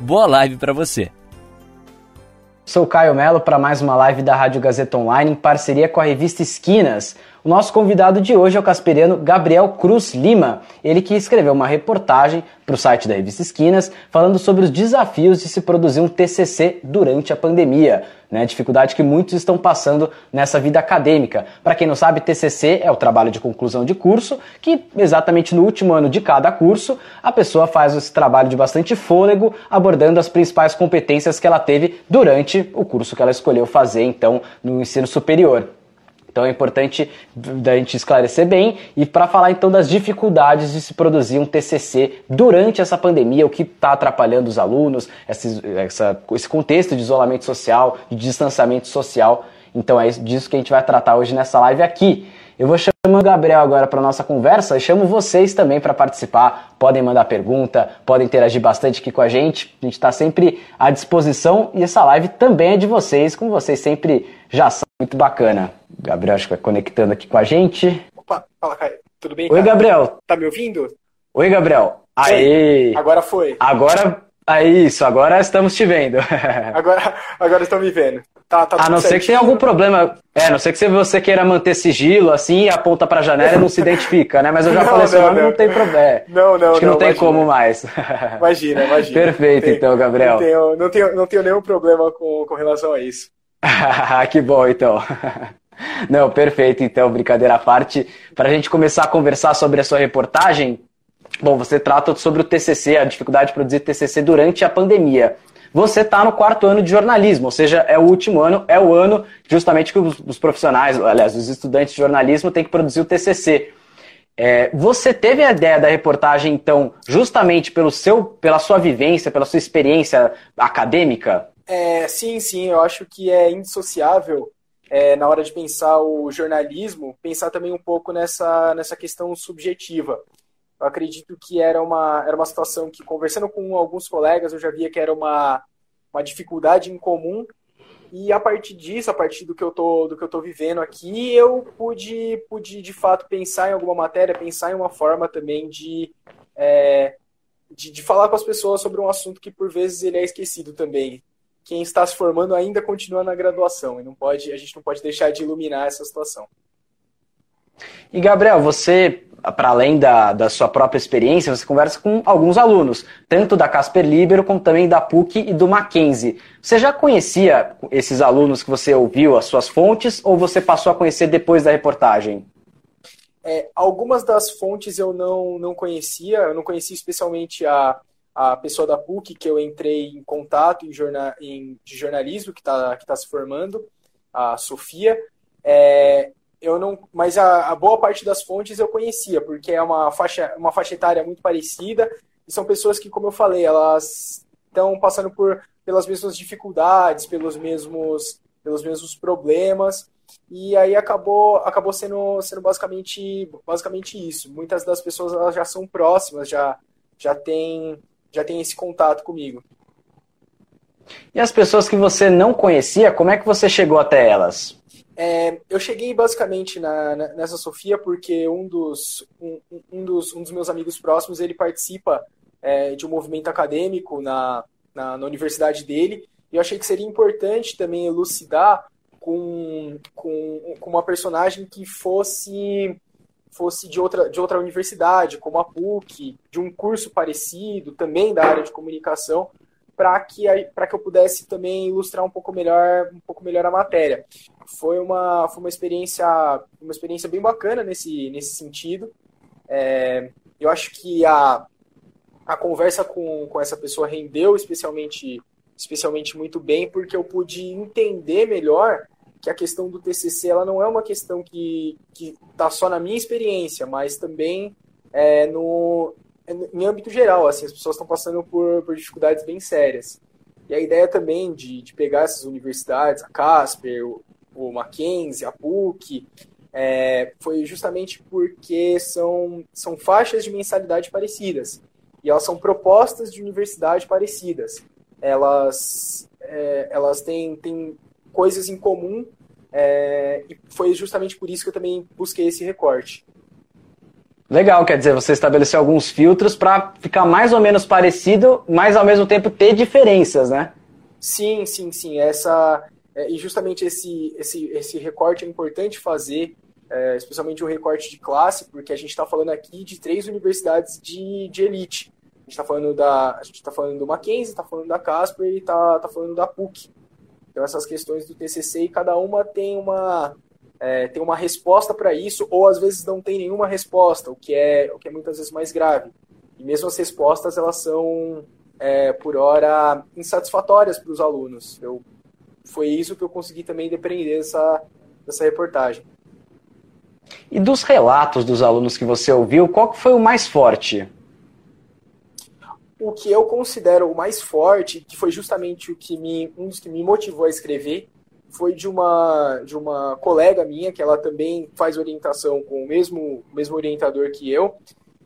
Boa live para você. Sou Caio Melo para mais uma live da Rádio Gazeta Online em parceria com a revista Esquinas. O nosso convidado de hoje é o casperiano Gabriel Cruz Lima, ele que escreveu uma reportagem para o site da revista Esquinas falando sobre os desafios de se produzir um TCC durante a pandemia, né, dificuldade que muitos estão passando nessa vida acadêmica. Para quem não sabe, TCC é o trabalho de conclusão de curso, que exatamente no último ano de cada curso, a pessoa faz esse trabalho de bastante fôlego, abordando as principais competências que ela teve durante o curso que ela escolheu fazer, então, no ensino superior. Então é importante da gente esclarecer bem e para falar então das dificuldades de se produzir um TCC durante essa pandemia, o que está atrapalhando os alunos, esse, essa, esse contexto de isolamento social, de distanciamento social. Então é disso que a gente vai tratar hoje nessa live aqui. Eu vou chamar o Gabriel agora para nossa conversa e chamo vocês também para participar. Podem mandar pergunta, podem interagir bastante aqui com a gente. A gente está sempre à disposição e essa live também é de vocês, como vocês sempre já são. Muito bacana. Gabriel, acho que vai conectando aqui com a gente. Opa, fala, Caio. Tudo bem? Oi, cara? Gabriel. Tá me ouvindo? Oi, Gabriel. Aí. Agora foi. Agora. É isso, agora estamos te vendo. agora, agora estão me vendo. Tá, tá a não ser que tenha algum problema. É, a não ser que você queira manter sigilo assim e aponta pra janela e não se identifica, né? Mas eu já não, falei seu nome, não, não tem problema. Não, não, Acho que não, não tem imagina. como mais. Imagina, imagina. Perfeito, então, Gabriel. Não tenho, não tenho, não tenho nenhum problema com, com relação a isso. que bom, então. Não, perfeito. Então, brincadeira à parte. Para a gente começar a conversar sobre a sua reportagem, bom, você trata sobre o TCC, a dificuldade de produzir TCC durante a pandemia. Você está no quarto ano de jornalismo, ou seja, é o último ano, é o ano justamente que os, os profissionais, aliás, os estudantes de jornalismo têm que produzir o TCC. É, você teve a ideia da reportagem, então, justamente pelo seu, pela sua vivência, pela sua experiência acadêmica? É, sim, sim, eu acho que é indissociável é, na hora de pensar o jornalismo, pensar também um pouco nessa, nessa questão subjetiva. Eu acredito que era uma, era uma situação que, conversando com alguns colegas, eu já via que era uma, uma dificuldade em comum. E a partir disso, a partir do que eu tô, do que eu tô vivendo aqui, eu pude, pude de fato pensar em alguma matéria, pensar em uma forma também de, é, de, de falar com as pessoas sobre um assunto que por vezes ele é esquecido também quem está se formando ainda continua na graduação e não pode, a gente não pode deixar de iluminar essa situação. E Gabriel, você, para além da, da sua própria experiência, você conversa com alguns alunos, tanto da Casper Libero como também da PUC e do Mackenzie. Você já conhecia esses alunos que você ouviu, as suas fontes, ou você passou a conhecer depois da reportagem? É, algumas das fontes eu não, não conhecia, eu não conhecia especialmente a, a pessoa da PUC que eu entrei em contato em, em de jornalismo que está que tá se formando, a Sofia. É, eu não, mas a, a, boa parte das fontes eu conhecia, porque é uma faixa, uma faixa etária muito parecida e são pessoas que, como eu falei, elas estão passando por pelas mesmas dificuldades, pelos mesmos pelos mesmos problemas e aí acabou acabou sendo sendo basicamente basicamente isso. Muitas das pessoas elas já são próximas, já já têm já tem esse contato comigo. E as pessoas que você não conhecia, como é que você chegou até elas? É, eu cheguei basicamente na, na, nessa Sofia porque um dos, um, um, dos, um dos meus amigos próximos ele participa é, de um movimento acadêmico na, na, na, universidade dele e eu achei que seria importante também elucidar com, com, com uma personagem que fosse fosse de outra, de outra universidade, como a PUC, de um curso parecido, também da área de comunicação, para que, que eu pudesse também ilustrar um pouco melhor, um pouco melhor a matéria. Foi uma, foi uma, experiência, uma experiência bem bacana nesse, nesse sentido. É, eu acho que a, a conversa com, com essa pessoa rendeu especialmente, especialmente muito bem, porque eu pude entender melhor que a questão do TCC ela não é uma questão que está só na minha experiência, mas também é, no, em âmbito geral, assim, as pessoas estão passando por, por dificuldades bem sérias. E a ideia também de, de pegar essas universidades, a Casper, o, o Mackenzie, a PUC, é, foi justamente porque são, são faixas de mensalidade parecidas. E elas são propostas de universidade parecidas. Elas, é, elas têm, têm coisas em comum é, e foi justamente por isso que eu também busquei esse recorte. Legal, quer dizer, você estabeleceu alguns filtros para ficar mais ou menos parecido, mas ao mesmo tempo ter diferenças, né? Sim, sim, sim. Essa é, e justamente esse, esse, esse recorte é importante fazer, é, especialmente o recorte de classe, porque a gente está falando aqui de três universidades de, de elite. A gente está falando da a gente está falando do Mackenzie, está falando da Casper e está tá falando da PUC. Então essas questões do TCC e cada uma tem uma é, tem uma resposta para isso, ou às vezes não tem nenhuma resposta, o que é, o que é muitas vezes mais grave. E mesmo as respostas, elas são, é, por hora, insatisfatórias para os alunos. Eu, foi isso que eu consegui também depreender dessa, dessa reportagem. E dos relatos dos alunos que você ouviu, qual foi o mais forte? O que eu considero o mais forte, que foi justamente o que me, um dos que me motivou a escrever, foi de uma, de uma colega minha, que ela também faz orientação com o mesmo, mesmo orientador que eu,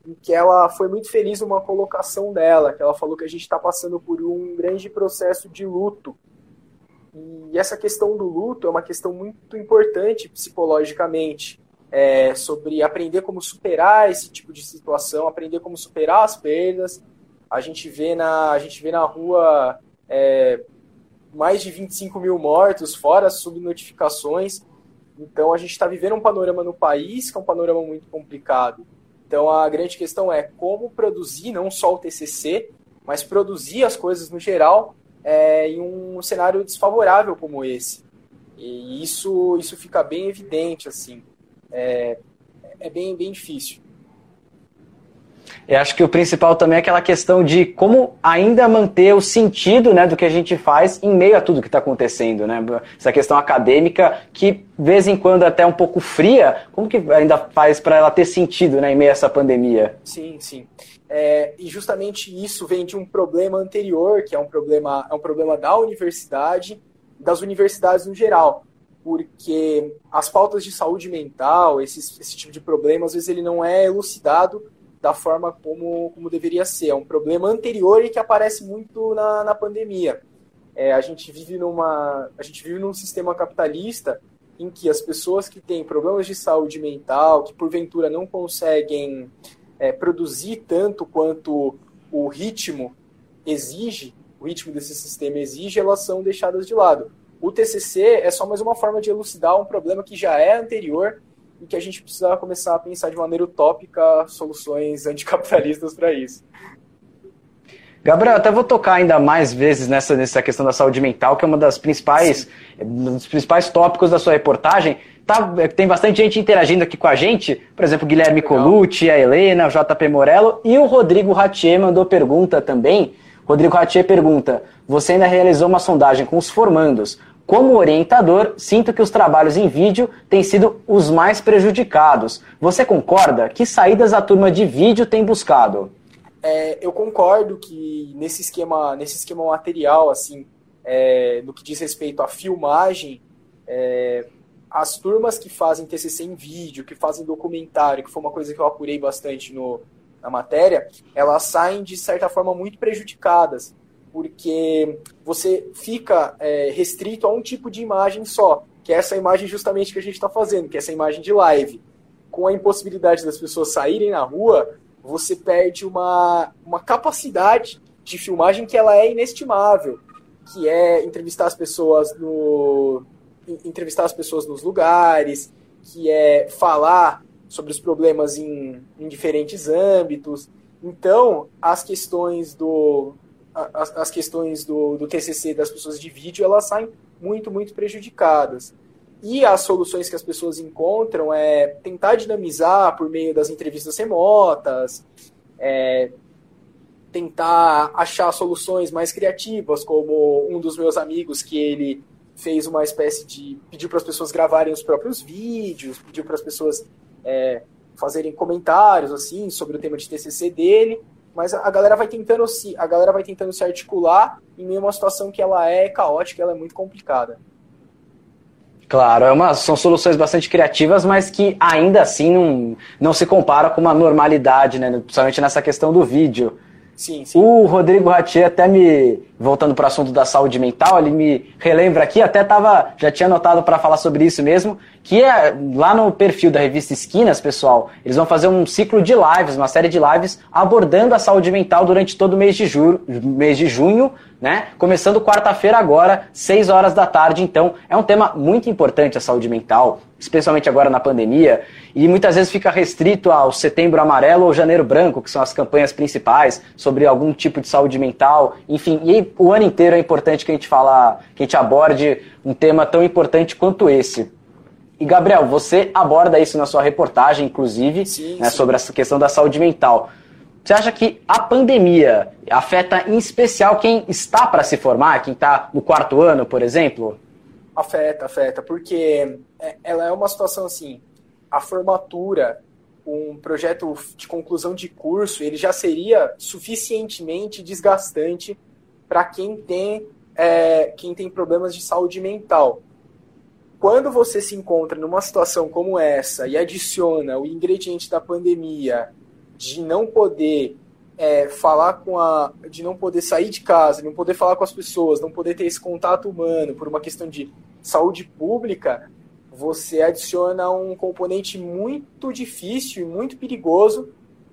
e que ela foi muito feliz numa colocação dela, que ela falou que a gente está passando por um grande processo de luto. E essa questão do luto é uma questão muito importante psicologicamente, é, sobre aprender como superar esse tipo de situação, aprender como superar as perdas. A gente vê na, a gente vê na rua é, mais de 25 mil mortos, fora as subnotificações. Então a gente está vivendo um panorama no país que é um panorama muito complicado. Então a grande questão é como produzir não só o TCC, mas produzir as coisas no geral é, em um cenário desfavorável como esse. E isso, isso fica bem evidente, assim. É, é bem, bem difícil. Eu acho que o principal também é aquela questão de como ainda manter o sentido né, do que a gente faz em meio a tudo que está acontecendo. Né? Essa questão acadêmica que, de vez em quando, é até um pouco fria, como que ainda faz para ela ter sentido né, em meio a essa pandemia? Sim, sim. É, e justamente isso vem de um problema anterior, que é um problema, é um problema da universidade, das universidades no geral porque as pautas de saúde mental, esse, esse tipo de problema, às vezes ele não é elucidado da forma como, como deveria ser. É um problema anterior e que aparece muito na, na pandemia. É, a gente vive numa a gente vive num sistema capitalista em que as pessoas que têm problemas de saúde mental, que porventura não conseguem é, produzir tanto quanto o ritmo exige, o ritmo desse sistema exige, elas são deixadas de lado. O TCC é só mais uma forma de elucidar um problema que já é anterior e que a gente precisa começar a pensar de maneira utópica soluções anticapitalistas para isso. Gabriel, até vou tocar ainda mais vezes nessa, nessa questão da saúde mental, que é uma das principais, um dos principais tópicos da sua reportagem. Tá, tem bastante gente interagindo aqui com a gente, por exemplo, Guilherme Legal. Colucci, a Helena, o JP Morello e o Rodrigo Ratier mandou pergunta também. Rodrigo Ratier pergunta: Você ainda realizou uma sondagem com os formandos. Como orientador, sinto que os trabalhos em vídeo têm sido os mais prejudicados. Você concorda? Que saídas a turma de vídeo tem buscado? É, eu concordo que nesse esquema, nesse esquema material, assim, é, no que diz respeito à filmagem, é, as turmas que fazem TCC em vídeo, que fazem documentário, que foi uma coisa que eu apurei bastante no, na matéria, elas saem de certa forma muito prejudicadas porque você fica é, restrito a um tipo de imagem só, que é essa imagem justamente que a gente está fazendo, que é essa imagem de live. Com a impossibilidade das pessoas saírem na rua, você perde uma, uma capacidade de filmagem que ela é inestimável, que é entrevistar as pessoas no entrevistar as pessoas nos lugares, que é falar sobre os problemas em, em diferentes âmbitos. Então, as questões do, as, as questões do, do TCC das pessoas de vídeo, elas saem muito, muito prejudicadas. E as soluções que as pessoas encontram é tentar dinamizar por meio das entrevistas remotas, é, tentar achar soluções mais criativas, como um dos meus amigos que ele fez uma espécie de pediu para as pessoas gravarem os próprios vídeos, pediu para as pessoas é, fazerem comentários assim sobre o tema de TCC dele mas a galera vai tentando se, a galera vai tentando se articular em meio a uma situação que ela é caótica, ela é muito complicada. Claro, é uma, são soluções bastante criativas, mas que ainda assim não, não se compara com uma normalidade, né? principalmente nessa questão do vídeo. Sim, sim. O Rodrigo Ratier até me, voltando para o assunto da saúde mental, ele me relembra aqui, até tava, já tinha anotado para falar sobre isso mesmo, que é lá no perfil da revista Esquinas, pessoal, eles vão fazer um ciclo de lives, uma série de lives abordando a saúde mental durante todo o mês de, mês de junho, né? Começando quarta-feira agora, 6 horas da tarde. Então, é um tema muito importante a saúde mental, especialmente agora na pandemia, e muitas vezes fica restrito ao setembro amarelo ou janeiro branco, que são as campanhas principais sobre algum tipo de saúde mental. Enfim, e o ano inteiro é importante que a gente fala, que a gente aborde um tema tão importante quanto esse. E Gabriel, você aborda isso na sua reportagem, inclusive, sim, né, sim. sobre essa questão da saúde mental. Você acha que a pandemia afeta em especial quem está para se formar, quem está no quarto ano, por exemplo? Afeta, afeta, porque ela é uma situação assim, a formatura, um projeto de conclusão de curso, ele já seria suficientemente desgastante para quem tem é, quem tem problemas de saúde mental. Quando você se encontra numa situação como essa e adiciona o ingrediente da pandemia de não poder é, falar com a. de não poder sair de casa, não poder falar com as pessoas, não poder ter esse contato humano por uma questão de saúde pública, você adiciona um componente muito difícil e muito perigoso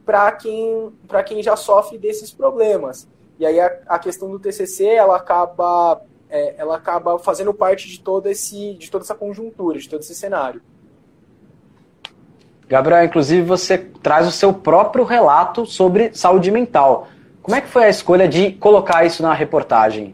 para quem, quem já sofre desses problemas. E aí a, a questão do TCC ela acaba, é, ela acaba fazendo parte de, todo esse, de toda essa conjuntura, de todo esse cenário. Gabriel, inclusive você traz o seu próprio relato sobre saúde mental. Como é que foi a escolha de colocar isso na reportagem?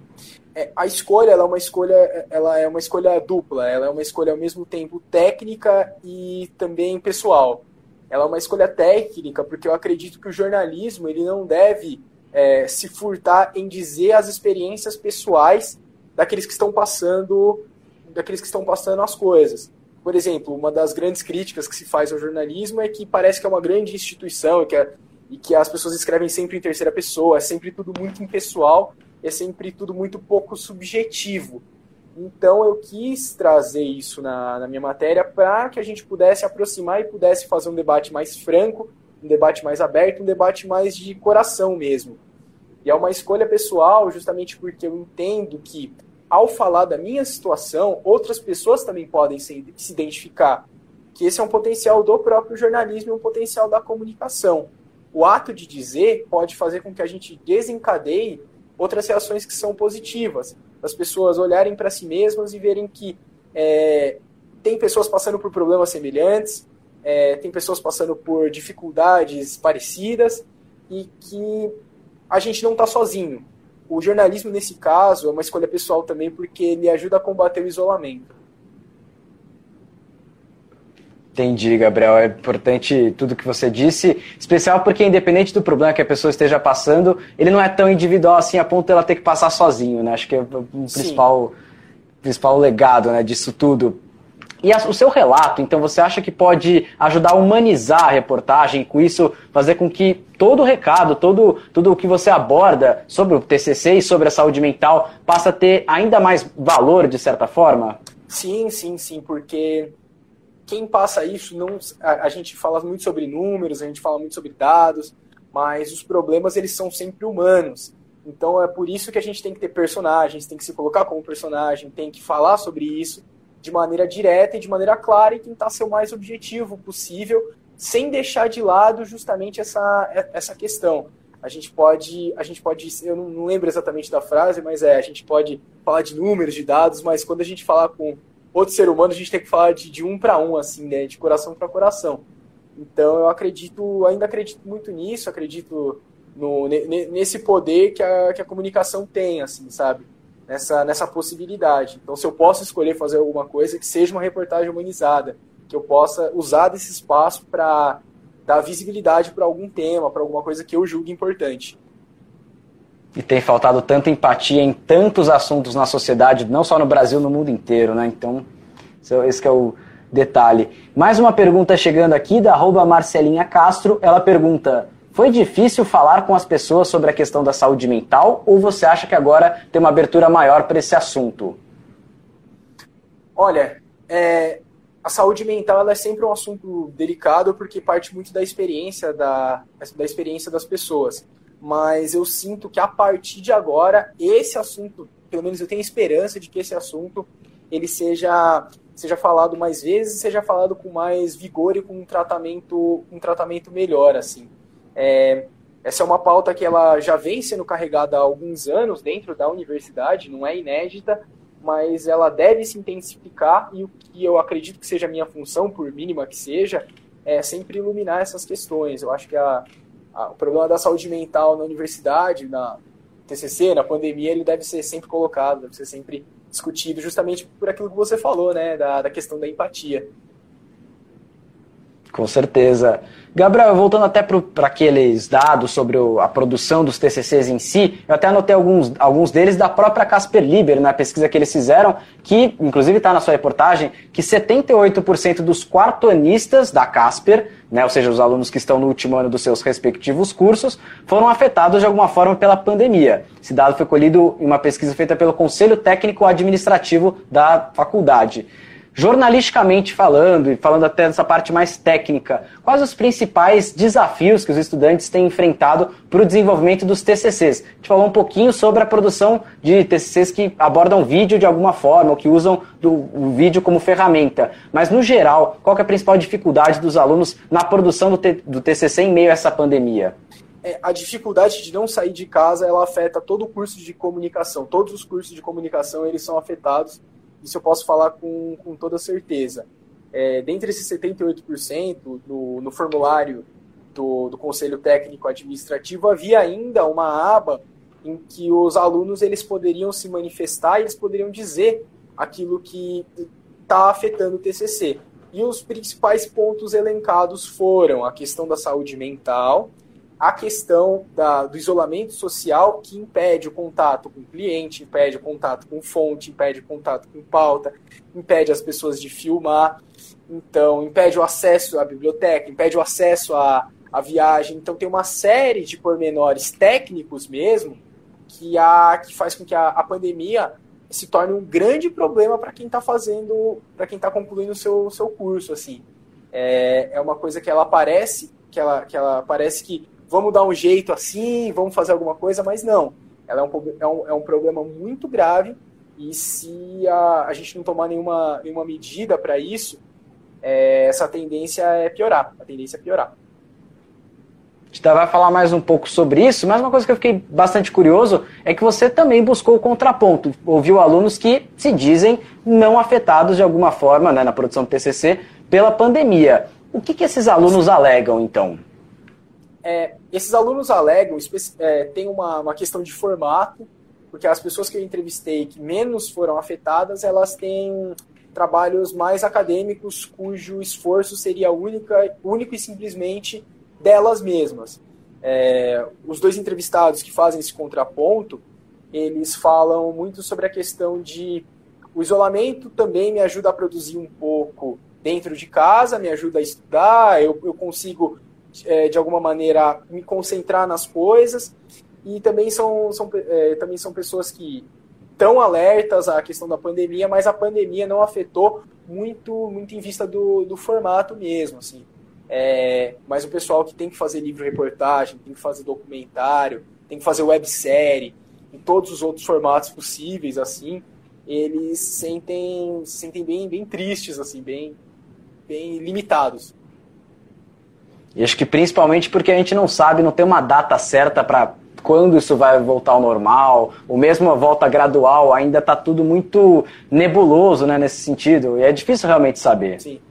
É, a escolha ela é uma escolha ela é uma escolha dupla. Ela é uma escolha ao mesmo tempo técnica e também pessoal. Ela é uma escolha técnica porque eu acredito que o jornalismo ele não deve é, se furtar em dizer as experiências pessoais daqueles que estão passando daqueles que estão passando as coisas. Por exemplo uma das grandes críticas que se faz ao jornalismo é que parece que é uma grande instituição e que, é, e que as pessoas escrevem sempre em terceira pessoa é sempre tudo muito impessoal é sempre tudo muito pouco subjetivo. Então eu quis trazer isso na, na minha matéria para que a gente pudesse aproximar e pudesse fazer um debate mais franco, um debate mais aberto, um debate mais de coração mesmo. E é uma escolha pessoal, justamente porque eu entendo que, ao falar da minha situação, outras pessoas também podem se, se identificar. Que esse é um potencial do próprio jornalismo e um potencial da comunicação. O ato de dizer pode fazer com que a gente desencadeie outras reações que são positivas, as pessoas olharem para si mesmas e verem que é, tem pessoas passando por problemas semelhantes, é, tem pessoas passando por dificuldades parecidas e que a gente não está sozinho. O jornalismo, nesse caso, é uma escolha pessoal também, porque ele ajuda a combater o isolamento. Entendi, Gabriel. É importante tudo que você disse, especial porque independente do problema que a pessoa esteja passando, ele não é tão individual assim a ponto de ela ter que passar sozinho, né? Acho que é o principal, principal legado né, disso tudo. E o seu relato, então, você acha que pode ajudar a humanizar a reportagem com isso fazer com que todo o recado, todo, tudo o que você aborda sobre o TCC e sobre a saúde mental passe a ter ainda mais valor, de certa forma? Sim, sim, sim, porque quem passa isso, não, a, a, gente fala muito sobre números, a gente fala muito sobre dados, mas os problemas eles são sempre humanos. Então é por isso que a gente tem que ter personagens, tem que se colocar como personagem, tem que falar sobre isso de maneira direta e de maneira clara e tentar ser o mais objetivo possível, sem deixar de lado justamente essa, essa questão. A gente pode, a gente pode, eu não lembro exatamente da frase, mas é, a gente pode falar de números, de dados, mas quando a gente falar com outro ser humano, a gente tem que falar de, de um para um, assim, né? De coração para coração. Então eu acredito, ainda acredito muito nisso, acredito no, nesse poder que a, que a comunicação tem, assim, sabe? Nessa, nessa possibilidade. Então, se eu posso escolher fazer alguma coisa, que seja uma reportagem humanizada, que eu possa usar desse espaço para dar visibilidade para algum tema, para alguma coisa que eu julgue importante. E tem faltado tanta empatia em tantos assuntos na sociedade, não só no Brasil, no mundo inteiro, né? Então, esse é o detalhe. Mais uma pergunta chegando aqui da Marcelinha Castro. Ela pergunta: Foi difícil falar com as pessoas sobre a questão da saúde mental ou você acha que agora tem uma abertura maior para esse assunto? Olha, é, a saúde mental é sempre um assunto delicado porque parte muito da experiência da, da experiência das pessoas. Mas eu sinto que a partir de agora esse assunto, pelo menos eu tenho esperança de que esse assunto ele seja seja falado mais vezes, seja falado com mais vigor e com um tratamento um tratamento melhor assim. É, essa é uma pauta que ela já vem sendo carregada há alguns anos dentro da universidade, não é inédita, mas ela deve se intensificar e o que eu acredito que seja a minha função, por mínima que seja, é sempre iluminar essas questões. Eu acho que a, o problema da saúde mental na universidade, na TCC, na pandemia, ele deve ser sempre colocado, deve ser sempre discutido, justamente por aquilo que você falou, né, da, da questão da empatia. Com certeza. Gabriel, voltando até para aqueles dados sobre o, a produção dos TCCs em si, eu até anotei alguns, alguns deles da própria Casper Liber, na pesquisa que eles fizeram, que inclusive está na sua reportagem, que 78% dos quartonistas da Casper, né, ou seja, os alunos que estão no último ano dos seus respectivos cursos, foram afetados de alguma forma pela pandemia. Esse dado foi colhido em uma pesquisa feita pelo Conselho Técnico Administrativo da faculdade jornalisticamente falando, e falando até dessa parte mais técnica, quais os principais desafios que os estudantes têm enfrentado para o desenvolvimento dos TCCs? A gente falou um pouquinho sobre a produção de TCCs que abordam vídeo de alguma forma, ou que usam do, o vídeo como ferramenta. Mas, no geral, qual é a principal dificuldade dos alunos na produção do, do TCC em meio a essa pandemia? É, a dificuldade de não sair de casa, ela afeta todo o curso de comunicação. Todos os cursos de comunicação, eles são afetados isso eu posso falar com, com toda certeza. É, dentre esses 78%, no, no formulário do, do Conselho Técnico Administrativo, havia ainda uma aba em que os alunos eles poderiam se manifestar e eles poderiam dizer aquilo que está afetando o TCC. E os principais pontos elencados foram a questão da saúde mental, a questão da, do isolamento social que impede o contato com o cliente, impede o contato com fonte, impede o contato com pauta, impede as pessoas de filmar, então impede o acesso à biblioteca, impede o acesso à, à viagem. Então tem uma série de pormenores técnicos mesmo que, a, que faz com que a, a pandemia se torne um grande problema para quem está fazendo, para quem está concluindo o seu, seu curso. assim é, é uma coisa que ela parece que ela, que ela parece que vamos dar um jeito assim, vamos fazer alguma coisa, mas não. Ela é um, é um, é um problema muito grave e se a, a gente não tomar nenhuma, nenhuma medida para isso, é, essa tendência é piorar. A tendência é piorar. A gente vai falar mais um pouco sobre isso, mas uma coisa que eu fiquei bastante curioso é que você também buscou o contraponto. Ouviu alunos que se dizem não afetados de alguma forma né, na produção do TCC pela pandemia. O que, que esses alunos alegam, então? É, esses alunos alegam, é, tem uma, uma questão de formato, porque as pessoas que eu entrevistei que menos foram afetadas, elas têm trabalhos mais acadêmicos cujo esforço seria única, único e simplesmente delas mesmas. É, os dois entrevistados que fazem esse contraponto, eles falam muito sobre a questão de o isolamento também me ajuda a produzir um pouco dentro de casa, me ajuda a estudar, eu, eu consigo é, de alguma maneira, me concentrar nas coisas. E também são, são, é, também são pessoas que estão alertas à questão da pandemia, mas a pandemia não afetou muito, muito em vista do, do formato mesmo. Assim. É, mas o pessoal que tem que fazer livro-reportagem, tem que fazer documentário, tem que fazer websérie, em todos os outros formatos possíveis, assim, eles se sentem, se sentem bem, bem tristes, assim, bem, bem limitados. E acho que principalmente porque a gente não sabe, não tem uma data certa para quando isso vai voltar ao normal, ou mesmo a volta gradual, ainda está tudo muito nebuloso né, nesse sentido. E é difícil realmente saber. Sim.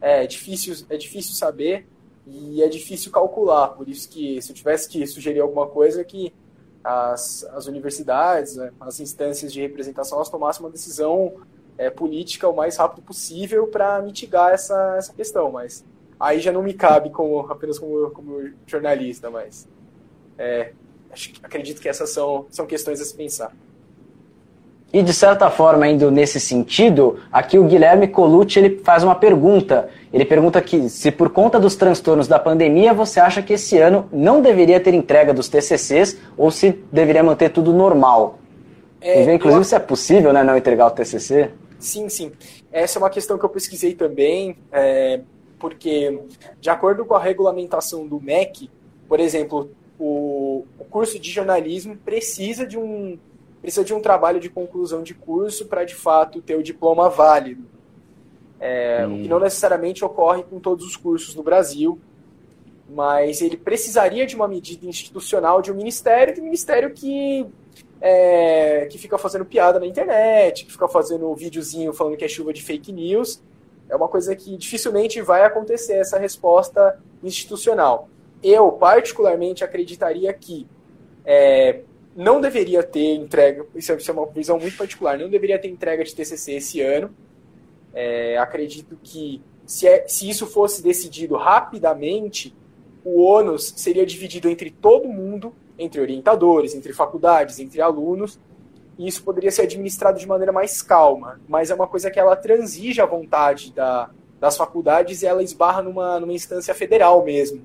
É, é difícil, é difícil saber e é difícil calcular. Por isso que se eu tivesse que sugerir alguma coisa que as, as universidades, né, as instâncias de representação, elas tomassem uma decisão é, política o mais rápido possível para mitigar essa, essa questão. Mas aí já não me cabe como, apenas como, como jornalista, mas é, acho, acredito que essas são, são questões a se pensar. E de certa forma, indo nesse sentido, aqui o Guilherme Colucci ele faz uma pergunta. Ele pergunta que se por conta dos transtornos da pandemia você acha que esse ano não deveria ter entrega dos TCCs ou se deveria manter tudo normal. É, ver, inclusive, eu... se é possível né, não entregar o TCC. Sim, sim. Essa é uma questão que eu pesquisei também, é, porque de acordo com a regulamentação do MEC, por exemplo, o, o curso de jornalismo precisa de um precisa de um trabalho de conclusão de curso para de fato ter o diploma válido. É, hum. O que não necessariamente ocorre com todos os cursos no Brasil, mas ele precisaria de uma medida institucional de um ministério, de um ministério que, é, que fica fazendo piada na internet, que fica fazendo videozinho falando que é chuva de fake news. É uma coisa que dificilmente vai acontecer essa resposta institucional. Eu, particularmente, acreditaria que é, não deveria ter entrega, é, isso é uma visão muito particular, não deveria ter entrega de TCC esse ano. É, acredito que se, é, se isso fosse decidido rapidamente, o ônus seria dividido entre todo mundo, entre orientadores, entre faculdades, entre alunos, e isso poderia ser administrado de maneira mais calma, mas é uma coisa que ela transige a vontade da, das faculdades e ela esbarra numa, numa instância federal mesmo.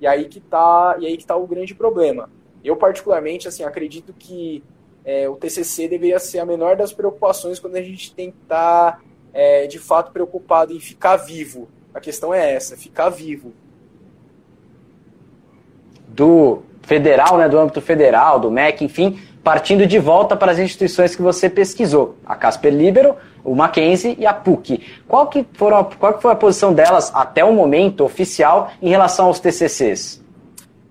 E aí que está e aí que tá o grande problema. Eu, particularmente, assim, acredito que é, o TCC deveria ser a menor das preocupações quando a gente tem que estar, tá, é, de fato, preocupado em ficar vivo. A questão é essa, ficar vivo. Do federal, né, do âmbito federal, do MEC, enfim, partindo de volta para as instituições que você pesquisou, a Casper Libero, o Mackenzie e a PUC. Qual que, foram, qual que foi a posição delas até o momento oficial em relação aos TCCs?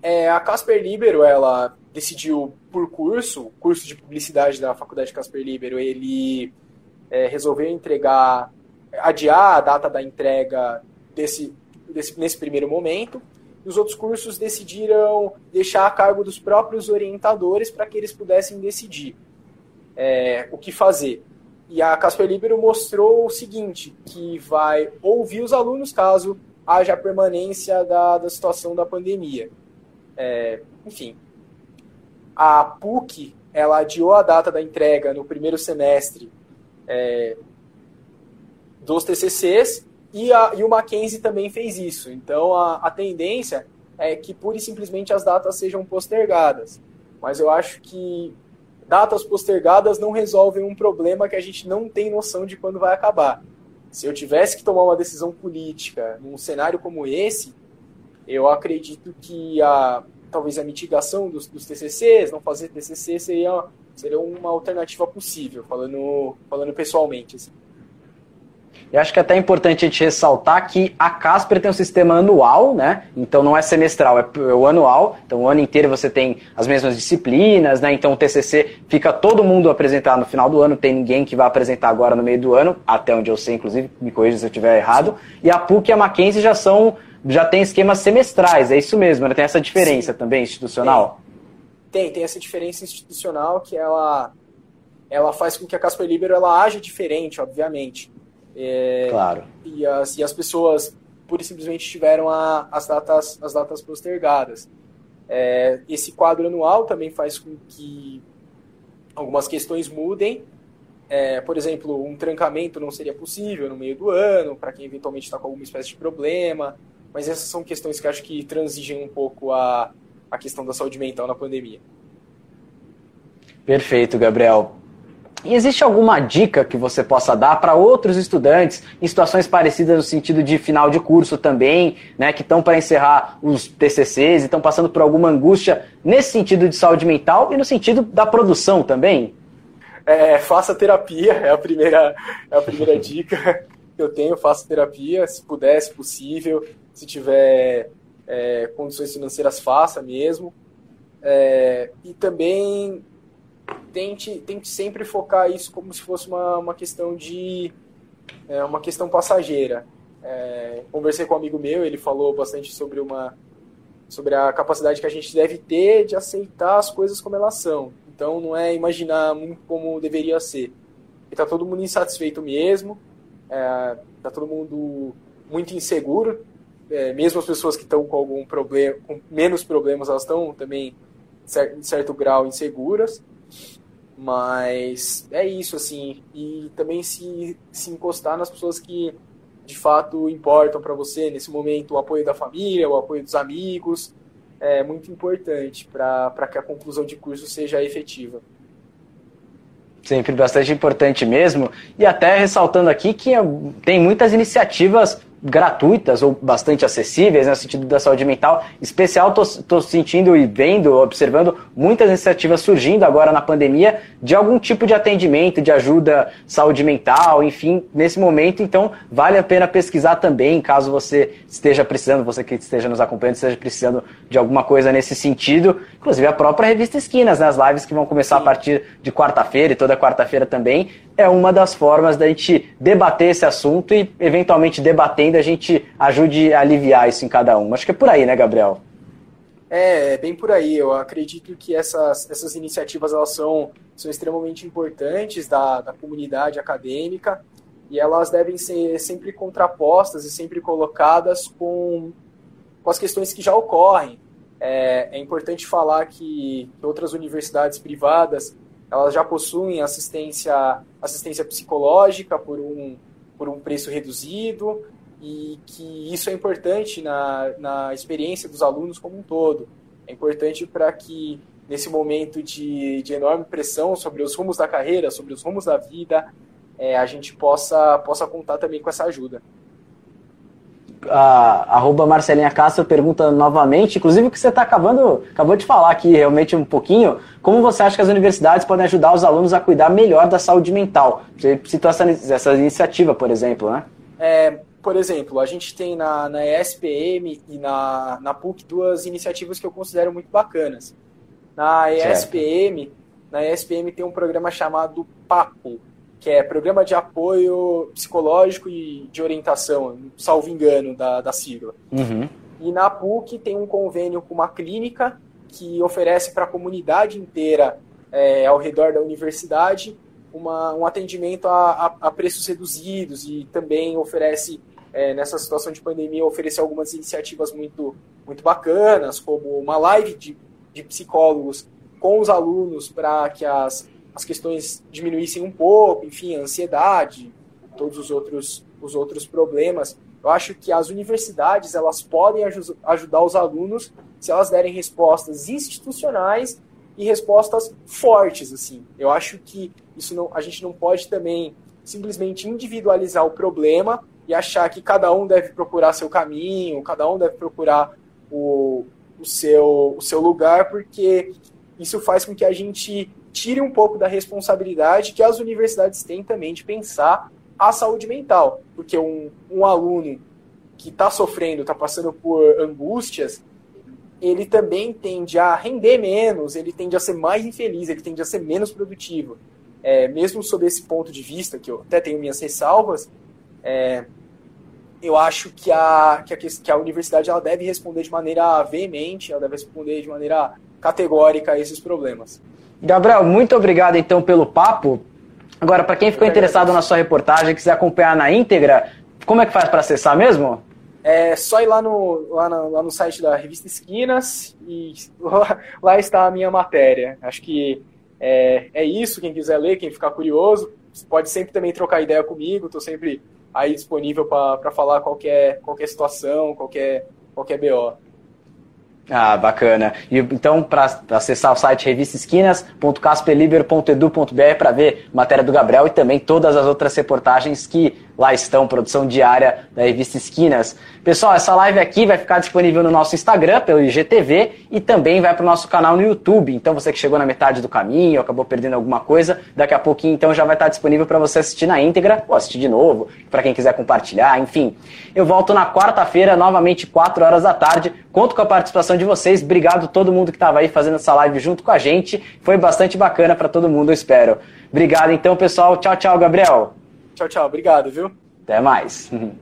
É, a Casper Libero, ela decidiu por curso, curso de publicidade da Faculdade Casper Libero, ele é, resolveu entregar, adiar a data da entrega desse, desse, nesse primeiro momento. E os outros cursos decidiram deixar a cargo dos próprios orientadores para que eles pudessem decidir é, o que fazer. E a Casper Libero mostrou o seguinte, que vai ouvir os alunos caso haja permanência da, da situação da pandemia. É, enfim, a PUC ela adiou a data da entrega no primeiro semestre é, dos TCCs e, a, e o Mackenzie também fez isso. Então a, a tendência é que pura e simplesmente as datas sejam postergadas. Mas eu acho que datas postergadas não resolvem um problema que a gente não tem noção de quando vai acabar. Se eu tivesse que tomar uma decisão política num cenário como esse, eu acredito que a, talvez a mitigação dos, dos TCCs, não fazer TCC seria, seria uma alternativa possível, falando, falando pessoalmente. Assim. Eu acho que é até importante a gente ressaltar que a Casper tem um sistema anual, né? Então não é semestral, é, é o anual. Então o ano inteiro você tem as mesmas disciplinas, né? Então o TCC fica todo mundo apresentar no final do ano, tem ninguém que vai apresentar agora no meio do ano, até onde eu sei, inclusive, me corrija se eu estiver errado. E a PUC e a Mackenzie já são já tem esquemas semestrais, é isso mesmo, né? tem essa diferença Sim. também institucional? Tem. tem, tem essa diferença institucional que ela, ela faz com que a Casper Libero ela haja diferente, obviamente. É, claro. E as, e as pessoas pura e simplesmente tiveram a, as, datas, as datas postergadas. É, esse quadro anual também faz com que algumas questões mudem. É, por exemplo, um trancamento não seria possível no meio do ano, para quem eventualmente está com alguma espécie de problema. Mas essas são questões que acho que transigem um pouco a, a questão da saúde mental na pandemia. Perfeito, Gabriel. E existe alguma dica que você possa dar para outros estudantes em situações parecidas no sentido de final de curso também, né, que estão para encerrar os TCCs e estão passando por alguma angústia nesse sentido de saúde mental e no sentido da produção também? É, faça terapia, é a primeira, é a primeira dica que eu tenho. Faça terapia, se puder, se possível se tiver é, condições financeiras, faça mesmo. É, e também tente, tente sempre focar isso como se fosse uma, uma questão de é, uma questão passageira. É, conversei com um amigo meu, ele falou bastante sobre uma sobre a capacidade que a gente deve ter de aceitar as coisas como elas são. Então não é imaginar muito como deveria ser. Está todo mundo insatisfeito mesmo, é, todo mundo muito inseguro é, mesmo as pessoas que estão com algum problema, com menos problemas, elas estão também em certo grau inseguras. Mas é isso, assim. E também se, se encostar nas pessoas que de fato importam para você nesse momento, o apoio da família, o apoio dos amigos, é muito importante para que a conclusão de curso seja efetiva. Sempre bastante importante mesmo. E até ressaltando aqui que tem muitas iniciativas gratuitas ou bastante acessíveis né, no sentido da saúde mental. Em especial, estou sentindo e vendo, observando muitas iniciativas surgindo agora na pandemia de algum tipo de atendimento, de ajuda saúde mental, enfim, nesse momento. Então, vale a pena pesquisar também, caso você esteja precisando, você que esteja nos acompanhando, esteja precisando de alguma coisa nesse sentido. Inclusive, a própria revista Esquinas, né, as lives que vão começar Sim. a partir de quarta-feira e toda quarta-feira também, é uma das formas da gente debater esse assunto e, eventualmente, debatendo, a gente ajude a aliviar isso em cada um. Acho que é por aí, né, Gabriel? É, é bem por aí. Eu acredito que essas, essas iniciativas elas são, são extremamente importantes da, da comunidade acadêmica e elas devem ser sempre contrapostas e sempre colocadas com, com as questões que já ocorrem. É, é importante falar que outras universidades privadas elas já possuem assistência, assistência psicológica por um, por um preço reduzido e que isso é importante na, na experiência dos alunos como um todo. É importante para que, nesse momento de, de enorme pressão sobre os rumos da carreira, sobre os rumos da vida, é, a gente possa, possa contar também com essa ajuda a arroba Marcelinha Castro pergunta novamente, inclusive o que você está acabando, acabou de falar aqui realmente um pouquinho, como você acha que as universidades podem ajudar os alunos a cuidar melhor da saúde mental? Você citou essa, essa iniciativa, por exemplo, né? É, por exemplo, a gente tem na, na ESPM e na, na PUC duas iniciativas que eu considero muito bacanas. Na ESPM, certo. na ESPM tem um programa chamado PAPO, que é Programa de Apoio Psicológico e de Orientação, salvo engano da, da sigla. Uhum. E na PUC tem um convênio com uma clínica que oferece para a comunidade inteira é, ao redor da universidade uma, um atendimento a, a, a, preços reduzidos e também oferece, é, nessa situação de pandemia, oferecer algumas iniciativas muito, muito bacanas, como uma live de, de psicólogos com os alunos para que as as questões diminuíssem um pouco, enfim, a ansiedade, todos os outros, os outros problemas. Eu acho que as universidades elas podem ajudar os alunos se elas derem respostas institucionais e respostas fortes assim. Eu acho que isso não, a gente não pode também simplesmente individualizar o problema achar que cada um deve procurar seu caminho, cada um deve procurar o, o, seu, o seu lugar, porque isso faz com que a gente tire um pouco da responsabilidade que as universidades têm também de pensar a saúde mental. Porque um, um aluno que está sofrendo, está passando por angústias, ele também tende a render menos, ele tende a ser mais infeliz, ele tende a ser menos produtivo. É, mesmo sob esse ponto de vista, que eu até tenho minhas ressalvas, é, eu acho que a, que a, que a universidade ela deve responder de maneira veemente, ela deve responder de maneira categórica a esses problemas. Gabriel, muito obrigado então pelo papo. Agora, para quem ficou interessado na sua reportagem, quiser acompanhar na íntegra, como é que faz para acessar mesmo? É só ir lá no, lá no, lá no site da revista Esquinas e lá, lá, está a minha matéria. Acho que é, é isso. Quem quiser ler, quem ficar curioso, pode sempre também trocar ideia comigo. Estou sempre aí disponível para falar qualquer, qualquer situação, qualquer, qualquer BO. Ah, bacana. E, então, para acessar o site revistaesquinas.casperliber.edu.br para ver matéria do Gabriel e também todas as outras reportagens que lá estão, produção diária da revista Esquinas. Pessoal, essa live aqui vai ficar disponível no nosso Instagram, pelo IGTV, e também vai para o nosso canal no YouTube. Então, você que chegou na metade do caminho, acabou perdendo alguma coisa, daqui a pouquinho então já vai estar disponível para você assistir na íntegra, ou assistir de novo, para quem quiser compartilhar, enfim. Eu volto na quarta-feira, novamente 4 horas da tarde. Conto com a participação de vocês. Obrigado a todo mundo que estava aí fazendo essa live junto com a gente. Foi bastante bacana para todo mundo, eu espero. Obrigado então, pessoal. Tchau, tchau, Gabriel. Tchau, tchau. Obrigado, viu? Até mais.